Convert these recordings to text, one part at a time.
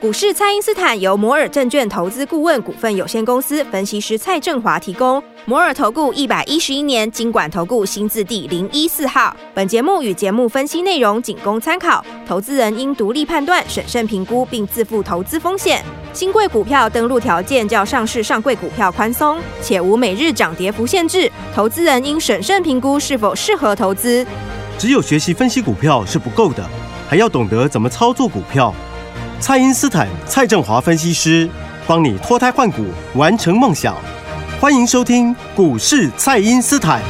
股市蔡因斯坦由摩尔证券投资顾问股份有限公司分析师蔡振华提供。摩尔投顾一百一十一年经管投顾新字第零一四号。本节目与节目分析内容仅供参考，投资人应独立判断、审慎评估并自负投资风险。新贵股票登录条件较上市上柜股票宽松，且无每日涨跌幅限制。投资人应审慎评估是否适合投资。只有学习分析股票是不够的，还要懂得怎么操作股票。蔡因斯坦、蔡振华分析师帮你脱胎换骨，完成梦想。欢迎收听股市蔡因斯坦。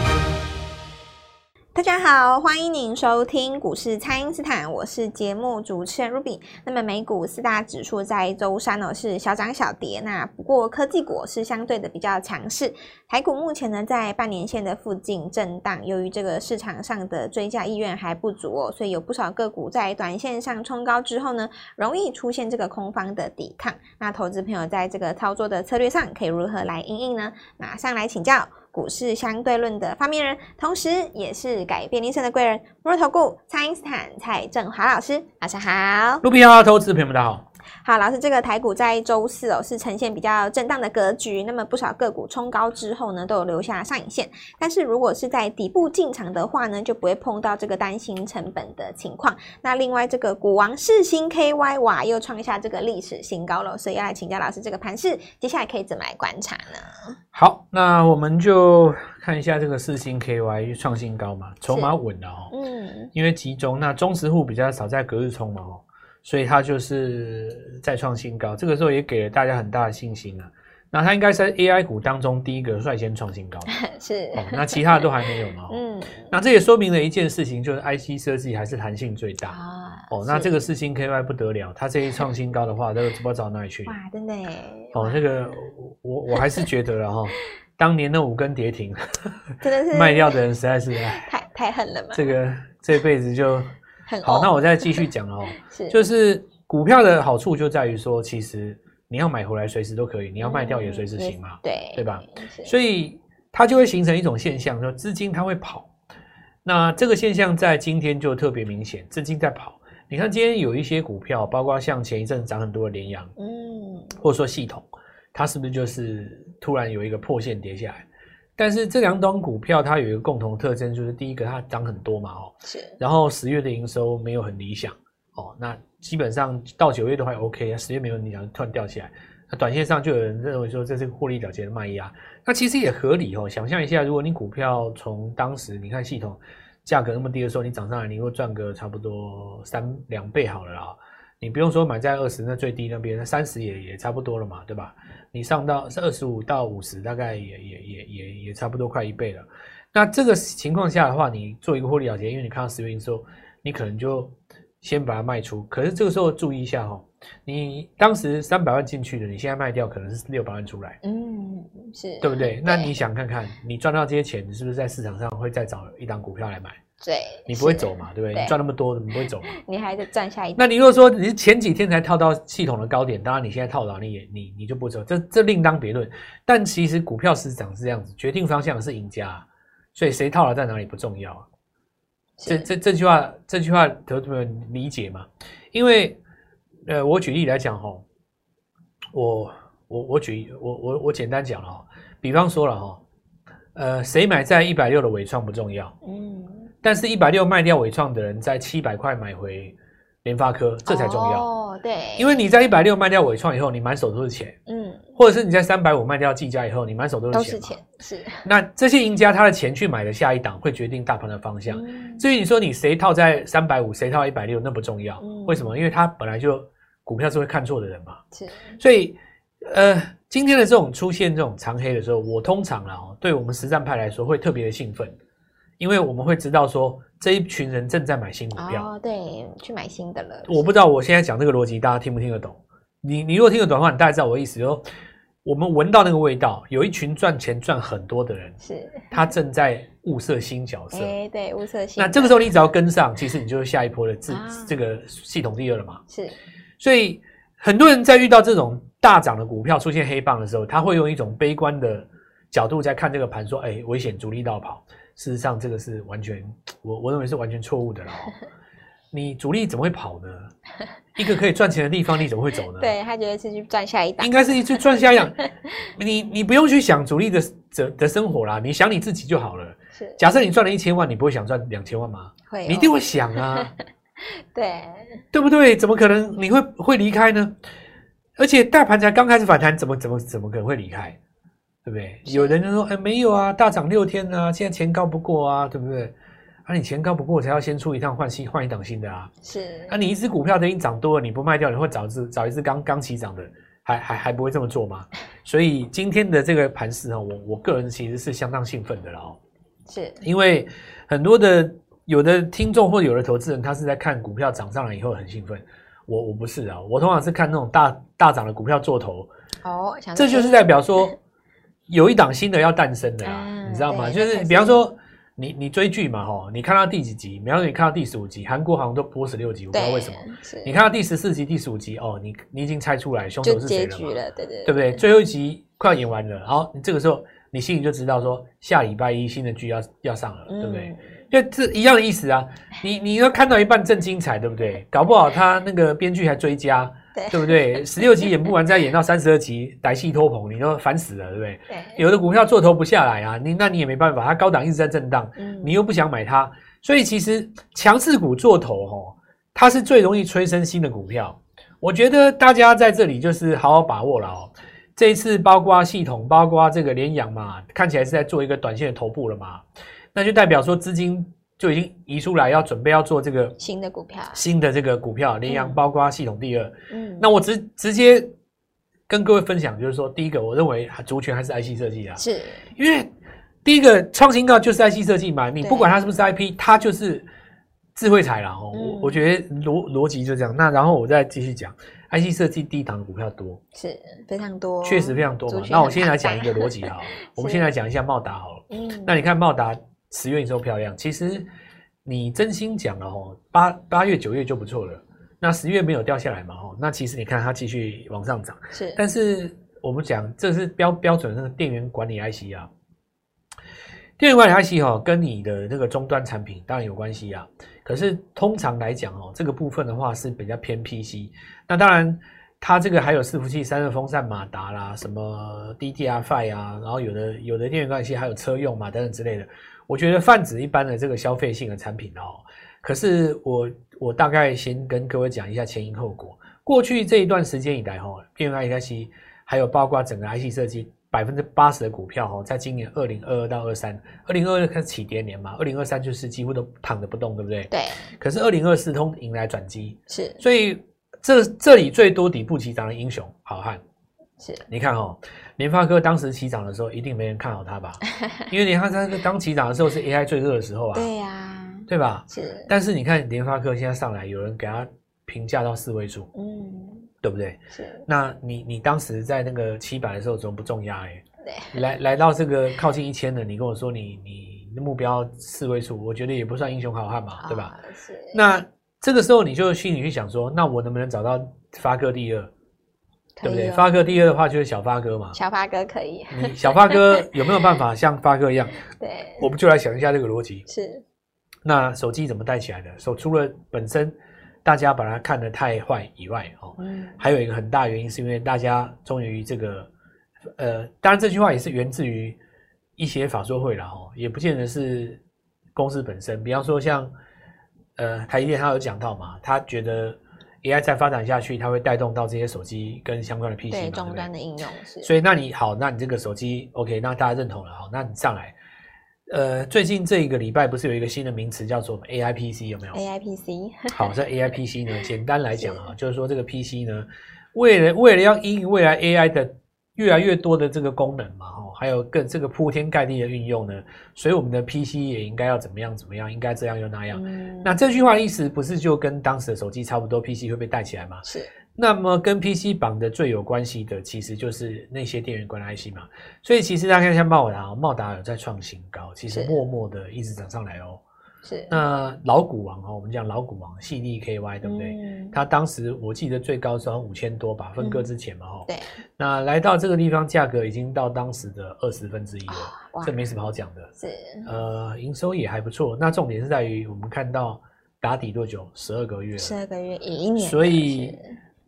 大家好，欢迎您收听股市蔡因斯坦，我是节目主持人 Ruby。那么美股四大指数在周三呢是小涨小跌，那不过科技股是相对的比较强势。台股目前呢在半年线的附近震荡，由于这个市场上的追加意愿还不足哦，所以有不少个股在短线上冲高之后呢，容易出现这个空方的抵抗。那投资朋友在这个操作的策略上可以如何来应应呢？马上来请教。股市相对论的发明人，同时也是改变人生的贵人——摩尔投顾蔡英斯坦蔡振华老师，晚上好。卢比亚投资朋友们，大家好。好，老师，这个台股在周四哦是呈现比较震荡的格局，那么不少个股冲高之后呢，都有留下上影线。但是如果是在底部进场的话呢，就不会碰到这个担心成本的情况。那另外这个股王世星 KY 哇，又创下这个历史新高了，所以要来请教老师，这个盘势接下来可以怎么来观察呢？好，那我们就看一下这个四星 KY 创新高嘛，筹码稳了哦，嗯，因为集中，那中实户比较少在隔日冲嘛哦。所以它就是再创新高，这个时候也给了大家很大的信心啊。那它应该是在 AI 股当中第一个率先创新高，是。哦，那其他的都还没有嘛？嗯。那这也说明了一件事情，就是 IC 设计还是弹性最大啊。哦，那这个四星 KY 不得了，它这一创新高的话，这个不知道走到哪里去。哇，真的耶。哦，这个我我还是觉得了哈，当年那五根跌停，真的是卖掉的人实在是太太狠了嘛。这个这辈子就。好，那我再继续讲哦，是，就是股票的好处就在于说，其实你要买回来随时都可以，你要卖掉也随时行嘛，对，对吧？所以它就会形成一种现象，说资金它会跑。那这个现象在今天就特别明显，资金在跑。你看今天有一些股票，包括像前一阵涨很多的联阳，嗯，或者说系统，它是不是就是突然有一个破线跌下来？但是这两档股票它有一个共同特征，就是第一个它涨很多嘛，哦，是，然后十月的营收没有很理想，哦，那基本上到九月都还 OK，十月没有理想，突然掉起来，那短线上就有人认为说这是获利了结的卖压，那其实也合理哦。想象一下，如果你股票从当时你看系统价格那么低的时候，你涨上来，你会赚个差不多三两倍好了啦，你不用说买在二十那最低那边，那三十也也差不多了嘛，对吧？你上到是二十五到五十，大概也也也也也差不多快一倍了。那这个情况下的话，你做一个获利了结，因为你看到十月营收，你可能就先把它卖出。可是这个时候注意一下哈，你当时三百万进去的，你现在卖掉可能是六百万出来，嗯，是对不对？那你想看看，你赚到这些钱，你是不是在市场上会再找一档股票来买？对，你不会走嘛，对不对？对，你赚那么多，你不会走嘛？你还得赚下一。那你如果说你是前几天才套到系统的高点，当然你现在套牢，你也你你就不走，这这另当别论。但其实股票市场是这样子，决定方向的是赢家，所以谁套牢在哪里不重要。这这这句话，这句话得不能理解吗？因为呃，我举例来讲哈，我我我举我我我简单讲了哈，比方说了哈，呃，谁买在一百六的伟创不重要，嗯。但是，一百六卖掉伟创的人，在七百块买回联发科，这才重要。哦，对，因为你在一百六卖掉伟创以后，你满手都是钱。嗯，或者是你在三百五卖掉技嘉以后，你满手都是钱。都是钱，是。那这些赢家他的钱去买的下一档，会决定大盘的方向。嗯，至于你说你谁套在三百五，谁套一百六，那不重要。嗯。为什么？因为他本来就股票是会看错的人嘛。是。所以，呃，今天的这种出现这种长黑的时候，我通常啊，对我们实战派来说，会特别的兴奋。因为我们会知道说，这一群人正在买新股票，哦，对，去买新的了。我不知道我现在讲这个逻辑，大家听不听得懂？你你如果听得懂的话，你大概知道我的意思。说我们闻到那个味道，有一群赚钱赚很多的人，是，他正在物色新角色。哎，对，物色新。那这个时候你只要跟上，其实你就是下一波的这、啊、这个系统第二了嘛。是，所以很多人在遇到这种大涨的股票出现黑棒的时候，他会用一种悲观的角度在看这个盘，说：“哎，危险，主力倒跑。”事实上，这个是完全我我认为是完全错误的了。你主力怎么会跑呢？一个可以赚钱的地方，你怎么会走呢？对，他觉得是去赚下一档，应该是去赚下一档。你你不用去想主力的的的生活啦，你想你自己就好了。是，假设你赚了一千万，你不会想赚两千万吗？会、哦，你一定会想啊。对，对不对？怎么可能你会会离开呢？而且大盘才刚开始反弹，怎么怎么怎么可能会离开？对不对？有人就说：“哎，没有啊，大涨六天啊，现在前高不过啊，对不对？”啊，你前高不过，才要先出一趟换新换一档新的啊。是。啊，你一只股票都已经涨多了，你不卖掉，你会找一只找一只刚刚起涨的，还还还不会这么做吗？所以今天的这个盘势啊，我我个人其实是相当兴奋的了哦。是。因为很多的有的听众或者有的投资人，他是在看股票涨上来以后很兴奋。我我不是啊，我通常是看那种大大涨的股票做头。哦。这就是代表说。有一档新的要诞生的啦，嗯、你知道吗？就是比方说你，你你追剧嘛，哈，你看到第几集？比方说你看到第十五集，韩国好像都播十六集，我不知道为什么。你看到第十四集、第十五集，哦，你你已经猜出来凶手是谁了嘛？了，对对对，对不对？最后一集快要演完了，然后你这个时候你心里就知道说，下礼拜一新的剧要要上了，对不对？因为这一样的意思啊，你你要看到一半正精彩，对不对？搞不好他那个编剧还追加。对，对不对？十六集演不完，再演到三十二集，歹戏拖棚，你都烦死了，对不对？对。有的股票做头不下来啊，你那你也没办法，它高档一直在震荡，嗯，你又不想买它，所以其实强势股做头哦，它是最容易催生新的股票。我觉得大家在这里就是好好把握了哦。这一次包括系统，包括这个联阳嘛，看起来是在做一个短线的头部了嘛，那就代表说资金。就已经移出来，要准备要做这个新的股票，新的这个股票，联阳包括系统第二。嗯，那我直直接跟各位分享，就是说，第一个，我认为族群还是 IC 设计啊，是因为第一个创新高就是 IC 设计嘛，你不管它是不是 IP，它就是智慧财了哦。我我觉得逻逻辑就这样。那然后我再继续讲，IC 设计低档的股票多，是非常多，确实非常多嘛。那我先来讲一个逻辑哈，我们先来讲一下茂达好了。嗯，那你看茂达。十月营收漂亮，其实你真心讲了吼，八八月九月就不错了。那十月没有掉下来嘛吼，那其实你看它继续往上涨。是，但是我们讲这是标标准的那个电源管理 IC 啊，电源管理 IC 哈，跟你的那个终端产品当然有关系啊。可是通常来讲哦，这个部分的话是比较偏 PC。那当然，它这个还有伺服器、散热风扇、马达啦，什么 DDR5 啊，然后有的有的电源管理 IC 还有车用嘛等等之类的。我觉得泛指一般的这个消费性的产品哦，可是我我大概先跟各位讲一下前因后果。过去这一段时间以来哈，电源 IC 还有包括整个 IC 设计百分之八十的股票哈，在今年二零二二到二三，二零二二开始起跌年嘛，二零二三就是几乎都躺着不动，对不对？对。可是二零二四通迎来转机，是。所以这这里最多底部起涨的英雄好汉，是。你看哈。联发科当时起涨的时候，一定没人看好它吧？因为联发科刚起涨的时候是 AI 最热的时候啊。对呀、啊，对吧？是。但是你看联发科现在上来，有人给它评价到四位数，嗯，对不对？是。那你你当时在那个七百的时候，怎么不重压？哎，对。来来到这个靠近一千的，你跟我说你你的目标四位数，我觉得也不算英雄好汉嘛，对吧？是。那这个时候你就心里去想说，那我能不能找到发哥第二？对不对？发哥第二的话就是小发哥嘛。小发哥可以。你小发哥有没有办法像发哥一样？对。我们就来想一下这个逻辑。是。那手机怎么带起来的？手除了本身大家把它看得太坏以外，哦，嗯，还有一个很大原因是因为大家终于这个，呃，当然这句话也是源自于一些法说会了哦，也不见得是公司本身。比方说像，呃，台积电他有讲到嘛，他觉得。AI 再发展下去，它会带动到这些手机跟相关的 PC 对终端的应用是。所以，那你好，那你这个手机 OK，那大家认同了，好，那你上来。呃，最近这一个礼拜不是有一个新的名词叫做 AI PC 有没有？AI PC。好，这 AI PC 呢，简单来讲啊，就是说这个 PC 呢，为了为了要因应未来 AI 的越来越多的这个功能嘛，哈，还有更这个铺天盖地的运用呢，所以我们的 PC 也应该要怎么样怎么样，应该这样又那样。嗯、那这句话的意思不是就跟当时的手机差不多，PC 会被带起来吗？是。那么跟 PC 绑的最有关系的，其实就是那些电源管理 IC 嘛。所以其实大家看一下茂达，茂达有在创新高，其实默默的一直涨上来哦。是，那老股王哦，我们讲老股王矽力 KY 对不对？嗯，他当时我记得最高是五千多吧，分割之前嘛，哦，对。那来到这个地方，价格已经到当时的二十分之一了，哦，这没什么好讲的。是，呃，营收也还不错。那重点是在于我们看到打底多久？十二个月，十二个月，一年。所以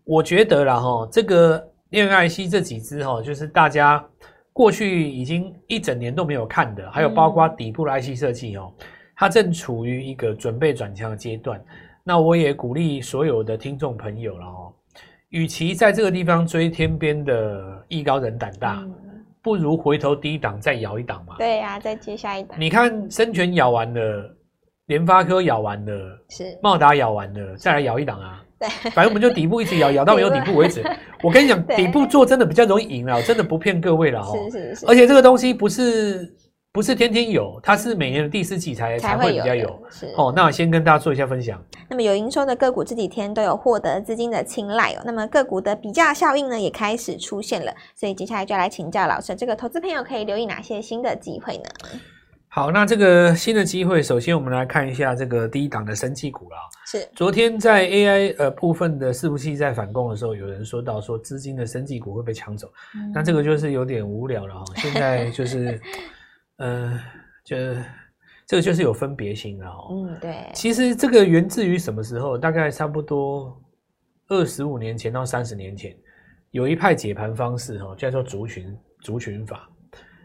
我觉得啦，哈，这个恋爱 IC 这几支哈，就是大家过去已经一整年都没有看的，还有包括底部的 IC 设计哦，它正处于一个准备转强的阶段。那我也鼓励所有的听众朋友了哦，与其在这个地方追天边的艺高人胆大，不如回头低档再咬一档嘛。对呀，再接下一档。你看生全咬完了。联发科咬完了，是茂达咬完了，再来咬一档啊！对，反正我们就底部一直咬，咬到没有底部为止。我跟你讲，底部做真的比较容易赢了，真的不骗各位了哦。是是是。而且这个东西不是不是天天有，它是每年的第四季才才会比较有。有是哦，那我先跟大家做一下分享。那么有营收的个股这几天都有获得资金的青睐哦。那么个股的比价效应呢也开始出现了，所以接下来就来请教老师，这个投资朋友可以留意哪些新的机会呢？好，那这个新的机会，首先我们来看一下这个第一档的生技股了。是，昨天在 AI 呃部分的伺服器在反攻的时候，有人说到说资金的生技股会被抢走，嗯，那这个就是有点无聊了哈。现在就是，呃，就这个就是有分别心了哦。嗯，对。其实这个源自于什么时候？大概差不多二十五年前到三十年前，有一派解盘方式哈，叫做族群族群法。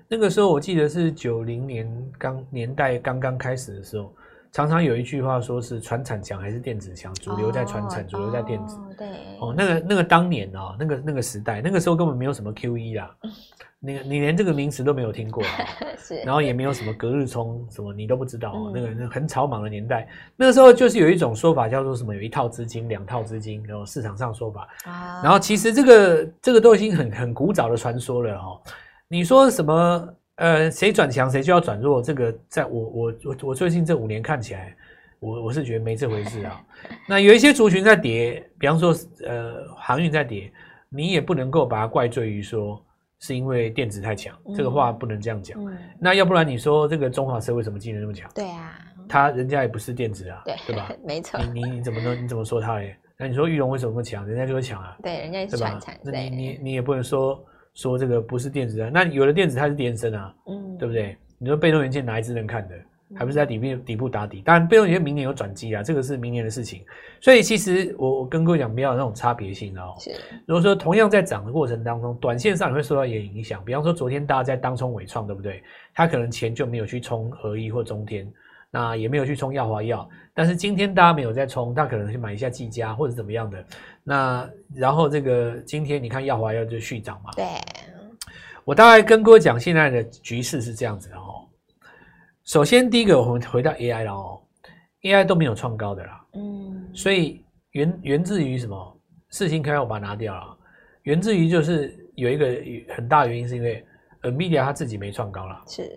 那个时候我记得是九零年刚年代刚刚开始的时候，常常有一句话说是传产强还是电子强，主流在传产，主流在电子。对。哦，那个那个当年啊，那个那个时代，那个时候根本没有什么 QE 啦，你你连这个名词都没有听过，是。然后也没有什么隔日冲什么，你都不知道哦。那个很草莽的年代，那个时候就是有一种说法叫做什么，有一套资金，两套资金，然后市场上说法。啊。然后其实这个这个都已经很很古早的传说了哦。你说什么？呃，谁转强谁就要转弱，这个在我我我我最近这五年看起来，我我是觉得没这回事啊。那有一些族群在跌，比方说呃航运在跌，你也不能够把它怪罪于说是因为电子太强，嗯，这个话不能这样讲，嗯。那要不然你说这个中华车为什么技能那么强？对啊，他人家也不是电子啊，对对吧？没错。你你你怎么能你怎么说他嘞？那你说玉龙为什么那么强？人家就会强啊，对，人家也是传产，那你你你也不能说。说这个不是电子的，那有的电子它是电声啊，嗯，对不对？你说被动元件哪一只能看的？还不是在底部底部打底？当然，被动元件明年有转机啊，这个是明年的事情。所以其实我我跟各位讲，不要有那种差别性哦。是。如果说同样在涨的过程当中，短线上也会受到一点影响。比方说昨天大家在当冲尾创，对不对？他可能钱就没有去冲合一或中天，那也没有去冲耀华药。但是今天大家没有在冲，他可能去买一下技嘉或者怎么样的。那然后这个今天你看耀华药就续涨嘛？对，我大概跟各位讲现在的局势是这样子的哦。首先第一个，我们回到 AI 了哦，AI 都没有创高的啦，嗯，所以源源自于什么？世芯开，我把它拿掉了，源自于就是有一个很大原因是因为 NVIDIA 它自己没创高了，是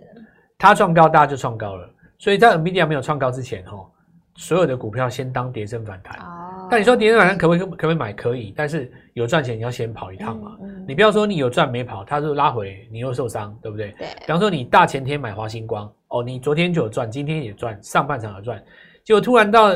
它创高，大家就创高了，所以在 NVIDIA 没有创高之前哦，所有的股票先当跌升反弹。哦但你说跌升反弹可不可以？可不可以买？可以，但是有赚钱你要先跑一趟嘛。嗯嗯、你不要说你有赚没跑，它就拉回，你又受伤，对不对？对。比方说你大前天买华星光，哦，你昨天就有赚，今天也赚，上半场有赚，结果突然到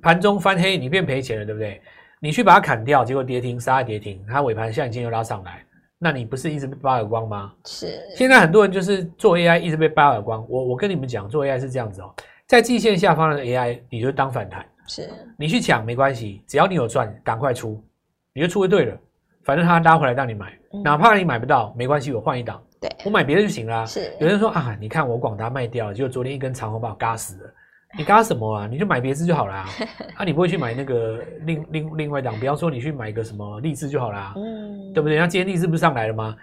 盘中翻黑，你变赔钱了，对不对？你去把它砍掉，结果跌停杀跌停，它尾盘像今天又拉上来，那你不是一直被扒耳光吗？是。现在很多人就是做 AI 一直被扒耳光，我我跟你们讲，做 AI 是这样子哦，在季线下方的 AI，你就当反弹。是你去抢没关系，只要你有赚，赶快出，你就出就对了。反正他拉回来让你买，嗯、哪怕你买不到，没关系，我换一档，对，我买别的就行了。是有人说啊，你看我广达卖掉了，结果昨天一根长红把我嘎死了。你嘎什么啊？你就买别支就好了啊，啊你不会去买那个另另另外一档，比方说你去买个什么力智就好了，嗯，对不对？那今天力智不是上来了吗？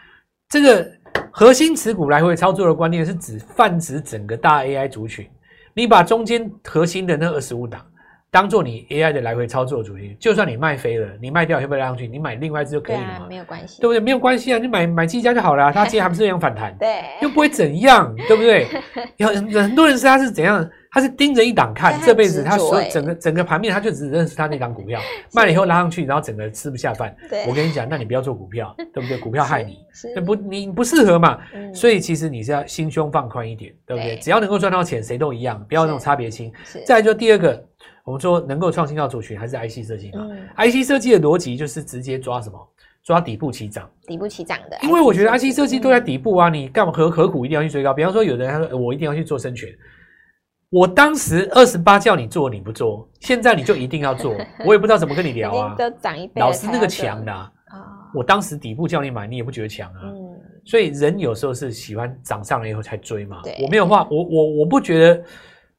这个核心持股来回操作的观念是指泛指整个大 AI 族群，你把中间核心的那二十五档。当做你 AI 的来回操作主题，就算你卖飞了，你卖掉会不会拉上去？你买另外一支就可以了嘛？没有关系，对不对？没有关系啊，你买买技嘉就好了，啊，它今天还不是一样反弹？对，又不会怎样，对不对？有很多人是他是怎样？他是盯着一档看，这辈子他所整个整个盘面，他就只认识他那档股票，卖了以后拉上去，然后整个吃不下饭。我跟你讲，那你不要做股票，对不对？股票害你，不你不适合嘛，嗯。所以其实你是要心胸放宽一点，对不对？只要能够赚到钱，谁都一样，不要那种差别心。再就第二个。我们说能够创新到族群还是 IC 设计嘛、嗯、？IC 设计的逻辑就是直接抓什么？抓底部起涨，底部起涨的。因为我觉得 IC 设计都在底部啊，嗯、你干嘛何何苦一定要去追高？比方说，有的人他说我一定要去做生全，我当时二十八叫你做你不做，现在你就一定要做，我也不知道怎么跟你聊啊。老师那个强的啊，我当时底部叫你买，你也不觉得强啊。嗯，所以人有时候是喜欢涨上来以后才追嘛。我没有话，我我我不觉得，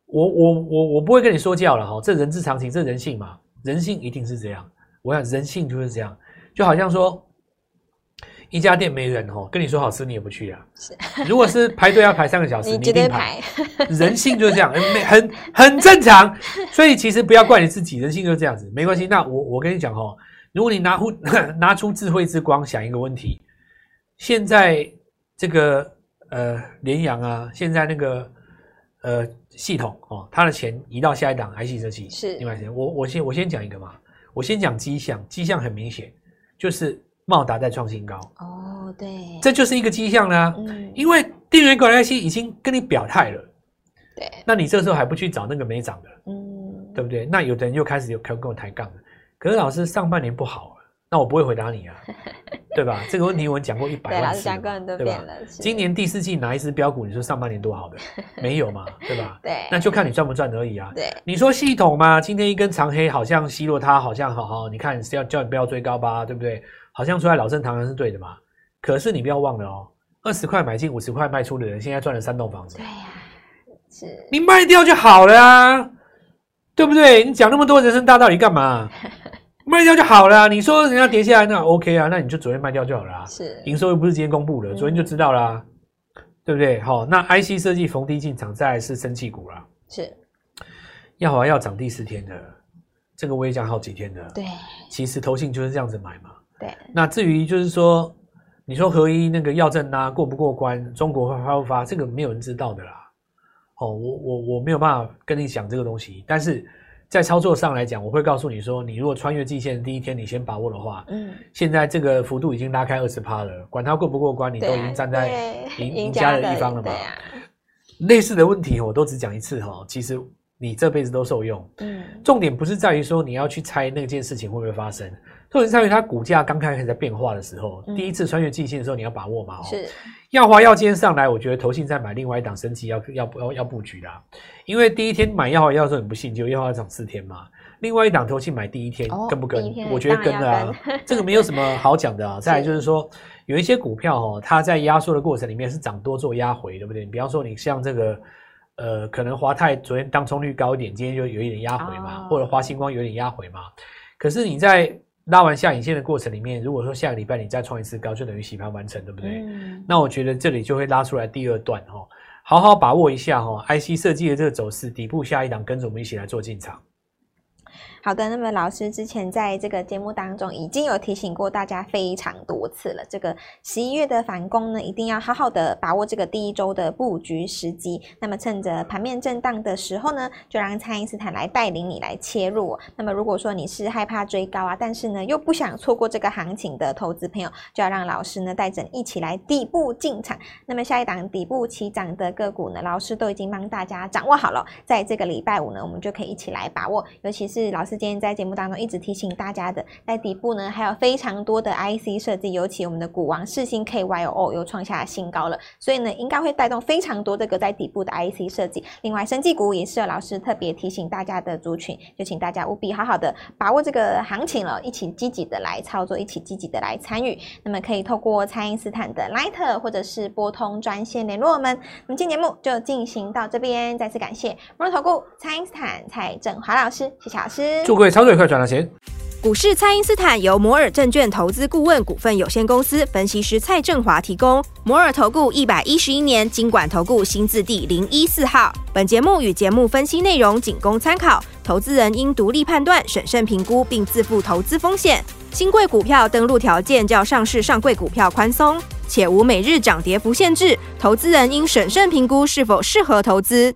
我我我我不会跟你说教了哈，这人之常情，这人性嘛，人性一定是这样。我想人性就是这样，就好像说。一家店没人哦，跟你说好吃你也不去啊。是，如果是排队要排三个小时，你一定排。人性就是这样，很很很正常。所以其实不要怪你自己，人性就是这样子，没关系。那我我跟你讲哦，如果你拿出 拿出智慧之光想一个问题，现在这个呃联阳啊，现在那个呃系统哦，它的钱移到下一档 IC 设计是另外一些。我我先我先讲一个嘛，我先讲迹象，迹象很明显就是。茂达在创新高哦，对，这就是一个迹象啦。嗯，因为电源管理 IC 已经跟你表态了，对，那你这时候还不去找那个没涨的，嗯，对不对？那有的人又开始有跟跟我抬杠了。可是老师上半年不好，那我不会回答你啊，对吧？这个问题我讲过一百万次，对，老师讲过很多遍了。今年第四季哪一支标股？你说上半年多好的？没有嘛，对吧？对，那就看你赚不赚而已啊。对，你说系统嘛，今天一根长黑，好像奚落它，好像好好，你看是要叫你不要追高吧，对不对？好像出来老正常人是对的嘛？可是你不要忘了哦，二十块买进五十块卖出的人，现在赚了三栋房子。对呀、啊，是。你卖掉就好了啊，对不对？你讲那么多人生大道理干嘛？卖掉就好了。你说人家跌下来那 OK 啊，那你就昨天卖掉就好了啊。是。营收又不是今天公布的，昨天就知道啦，嗯、对不对？好，那 IC 设计逢低进场，再来是生气股啦。是。耀华要涨第四天的，这个我也讲好几天的。对。其实投信就是这样子买嘛。对，那至于就是说，你说合一那个药证啊过不过关，中国会发不发，这个没有人知道的啦。哦，我我我没有办法跟你讲这个东西，但是在操作上来讲，我会告诉你说，你如果穿越季线第一天你先把握的话，嗯，现在这个幅度已经拉开二十趴了，管它过不过关，你都已经站在赢赢家的一方了嘛。啊、类似的问题我都只讲一次哈，其实你这辈子都受用。嗯，重点不是在于说你要去猜那件事情会不会发生。特别是在于它股价刚开始在变化的时候，嗯、第一次穿越季线的时候，你要把握嘛。是，耀华药今天上来，我觉得投信在买另外一档升级要要要要布局啦。因为第一天买耀华药的时候很不信，就耀华涨四天嘛。另外一档投信买第一天、哦、跟不跟？我觉得跟了啊，这个没有什么好讲的啊。再来就是说，有一些股票哦，它在压缩的过程里面是涨多做压回，对不对？你比方说你像这个呃，可能华泰昨天当冲率高一点，今天就有一点压回嘛，哦、或者华星光有点压回嘛。可是你在拉完下影线的过程里面，如果说下个礼拜你再创一次高，就等于洗盘完成，对不对？嗯。那我觉得这里就会拉出来第二段哈，好好把握一下哈，IC 设计的这个走势，底部下一档跟着我们一起来做进场。好的，那么老师之前在这个节目当中已经有提醒过大家非常多次了，这个十一月的反攻呢，一定要好好的把握这个第一周的布局时机。那么趁着盘面震荡的时候呢，就让蔡因斯坦来带领你来切入。那么如果说你是害怕追高啊，但是呢又不想错过这个行情的投资朋友，就要让老师呢带着你一起来底部进场。那么下一档底部起涨的个股呢，老师都已经帮大家掌握好了，在这个礼拜五呢，我们就可以一起来把握，尤其是老师。今天在节目当中一直提醒大家的，在底部呢还有非常多的 IC 设计，尤其我们的股王四星 KYO 又创下新高了，所以呢应该会带动非常多这个在底部的 IC 设计。另外，生技股也是老师特别提醒大家的族群，就请大家务必好好的把握这个行情了，一起积极的来操作，一起积极的来参与。那么可以透过蔡因斯坦的 Line 或者是拨通专线联络我们。那么今节目就进行到这边，再次感谢摩尔投顾蔡因斯坦蔡振华老师，谢谢老师。祝各位操作愉快，赚到钱！股市蔡因斯坦由摩尔证券投资顾问股份有限公司分析师蔡振华提供。摩尔投顾一百一十一年经管投顾新字第零一四号。本节目与节目分析内容仅供参考，投资人应独立判断、审慎评估，并自负投资风险。新贵股票登录条件较上市上柜股票宽松，且无每日涨跌幅限制。投资人应审慎评估是否适合投资。